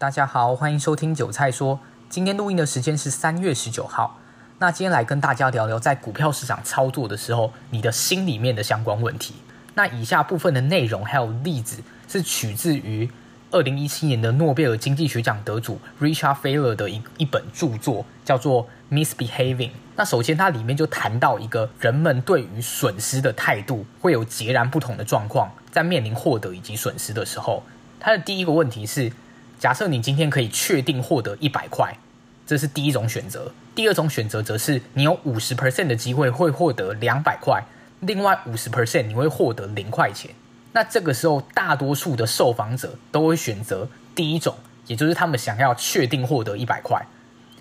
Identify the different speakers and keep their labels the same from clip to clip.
Speaker 1: 大家好，欢迎收听韭菜说。今天录音的时间是三月十九号。那今天来跟大家聊聊，在股票市场操作的时候，你的心里面的相关问题。那以下部分的内容还有例子，是取自于二零一七年的诺贝尔经济学奖得主 Richard Thaler 的一一本著作，叫做《Misbehaving》。那首先，它里面就谈到一个人们对于损失的态度会有截然不同的状况，在面临获得以及损失的时候，它的第一个问题是。假设你今天可以确定获得一百块，这是第一种选择。第二种选择则是你有五十 percent 的机会会获得两百块，另外五十 percent 你会获得零块钱。那这个时候，大多数的受访者都会选择第一种，也就是他们想要确定获得一百块。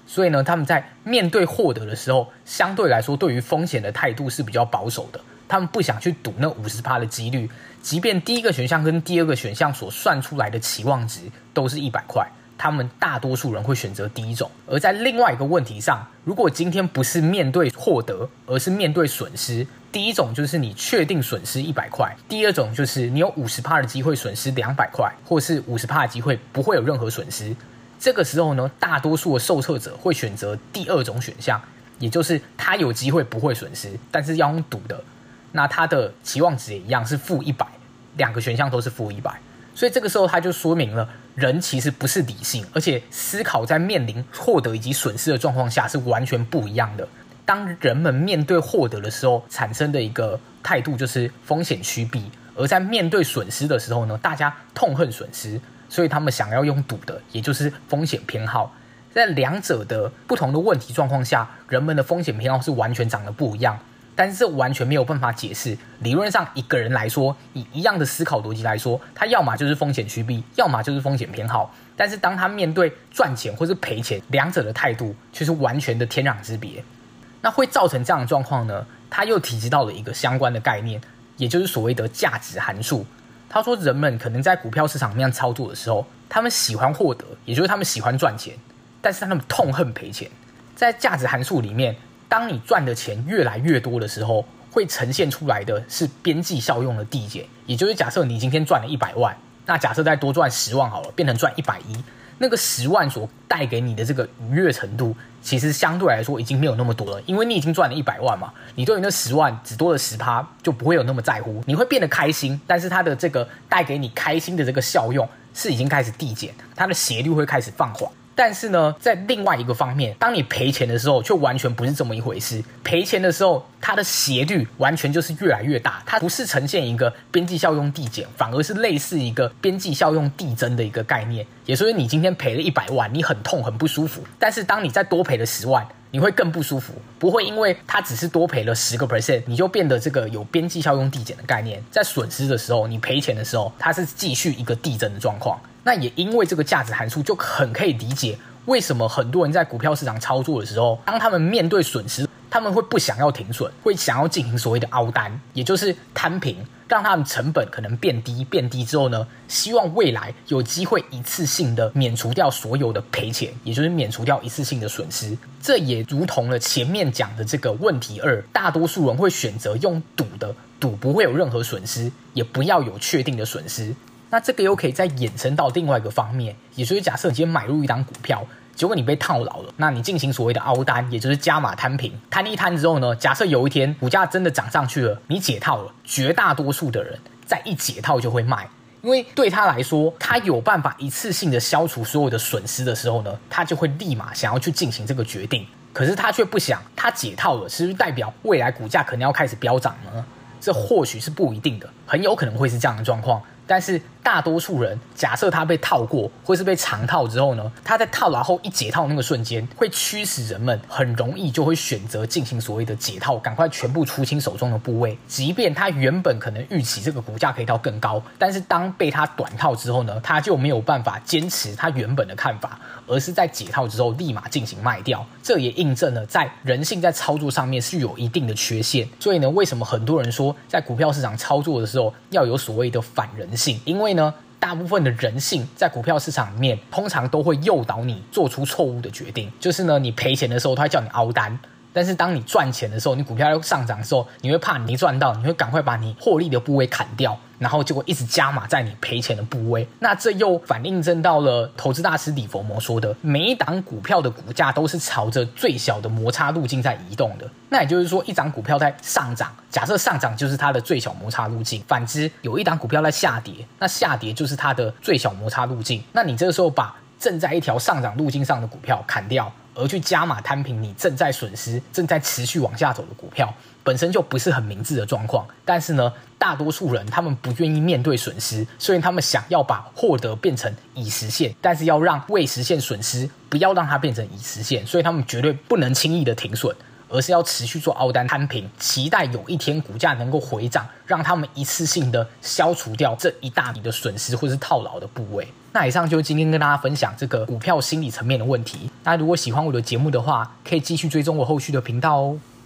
Speaker 1: 所以呢，他们在面对获得的时候，相对来说对于风险的态度是比较保守的。他们不想去赌那五十趴的几率，即便第一个选项跟第二个选项所算出来的期望值都是一百块，他们大多数人会选择第一种。而在另外一个问题上，如果今天不是面对获得，而是面对损失，第一种就是你确定损失一百块，第二种就是你有五十趴的机会损失两百块，或是五十趴的机会不会有任何损失。这个时候呢，大多数的受测者会选择第二种选项，也就是他有机会不会损失，但是要用赌的。那它的期望值也一样是负一百，两个选项都是负一百，所以这个时候它就说明了人其实不是理性，而且思考在面临获得以及损失的状况下是完全不一样的。当人们面对获得的时候，产生的一个态度就是风险趋避；而在面对损失的时候呢，大家痛恨损失，所以他们想要用赌的，也就是风险偏好。在两者的不同的问题状况下，人们的风险偏好是完全长得不一样。但是这完全没有办法解释。理论上，一个人来说，以一样的思考逻辑来说，他要么就是风险趋避，要么就是风险偏好。但是当他面对赚钱或是赔钱，两者的态度却是完全的天壤之别。那会造成这样的状况呢？他又提及到了一个相关的概念，也就是所谓的价值函数。他说，人们可能在股票市场面操作的时候，他们喜欢获得，也就是他们喜欢赚钱，但是他们痛恨赔钱。在价值函数里面。当你赚的钱越来越多的时候，会呈现出来的是边际效用的递减。也就是假设你今天赚了一百万，那假设再多赚十万好了，变成赚一百一，那个十万所带给你的这个愉悦程度，其实相对来说已经没有那么多了，因为你已经赚了一百万嘛，你对于那十万只多了十趴，就不会有那么在乎，你会变得开心，但是它的这个带给你开心的这个效用是已经开始递减，它的斜率会开始放缓。但是呢，在另外一个方面，当你赔钱的时候，却完全不是这么一回事。赔钱的时候，它的斜率完全就是越来越大，它不是呈现一个边际效用递减，反而是类似一个边际效用递增的一个概念。也就是你今天赔了一百万，你很痛很不舒服。但是当你再多赔了十万，你会更不舒服，不会因为它只是多赔了十个 percent，你就变得这个有边际效用递减的概念。在损失的时候，你赔钱的时候，它是继续一个递增的状况。那也因为这个价值函数，就很可以理解为什么很多人在股票市场操作的时候，当他们面对损失，他们会不想要停损，会想要进行所谓的凹单，也就是摊平，让他们成本可能变低，变低之后呢，希望未来有机会一次性的免除掉所有的赔钱，也就是免除掉一次性的损失。这也如同了前面讲的这个问题二，大多数人会选择用赌的，赌不会有任何损失，也不要有确定的损失。那这个又可以再衍生到另外一个方面，也就是假设你今天买入一档股票，结果你被套牢了，那你进行所谓的凹单，也就是加码摊平，摊一摊之后呢，假设有一天股价真的涨上去了，你解套了，绝大多数的人在一解套就会卖，因为对他来说，他有办法一次性的消除所有的损失的时候呢，他就会立马想要去进行这个决定，可是他却不想，他解套了，是不是代表未来股价可能要开始飙涨呢？这或许是不一定的，很有可能会是这样的状况。但是大多数人，假设他被套过，或是被长套之后呢，他在套牢后一解套那个瞬间，会驱使人们很容易就会选择进行所谓的解套，赶快全部出清手中的部位。即便他原本可能预期这个股价可以到更高，但是当被他短套之后呢，他就没有办法坚持他原本的看法，而是在解套之后立马进行卖掉。这也印证了在人性在操作上面是有一定的缺陷。所以呢，为什么很多人说在股票市场操作的时候要有所谓的反人性？因为呢，大部分的人性在股票市场里面，通常都会诱导你做出错误的决定。就是呢，你赔钱的时候，他会叫你凹单；但是当你赚钱的时候，你股票又上涨的时候，你会怕你没赚到，你会赶快把你获利的部位砍掉，然后结果一直加码在你赔钱的部位。那这又反映证到了投资大师李佛摩说的，每一档股票的股价都是朝着最小的摩擦路径在移动的。那也就是说，一档股票在上涨，假设上涨就是它的最小摩擦路径；反之，有一档股票在下跌，那下跌就是它的最小摩擦路径。那你这个时候把正在一条上涨路径上的股票砍掉。而去加码摊平你正在损失、正在持续往下走的股票，本身就不是很明智的状况。但是呢，大多数人他们不愿意面对损失，所以他们想要把获得变成已实现，但是要让未实现损失不要让它变成已实现，所以他们绝对不能轻易的停损，而是要持续做凹单摊平，期待有一天股价能够回涨，让他们一次性的消除掉这一大笔的损失或是套牢的部位。那以上就是今天跟大家分享这个股票心理层面的问题。大家如果喜欢我的节目的话，可以继续追踪我后续的频道哦。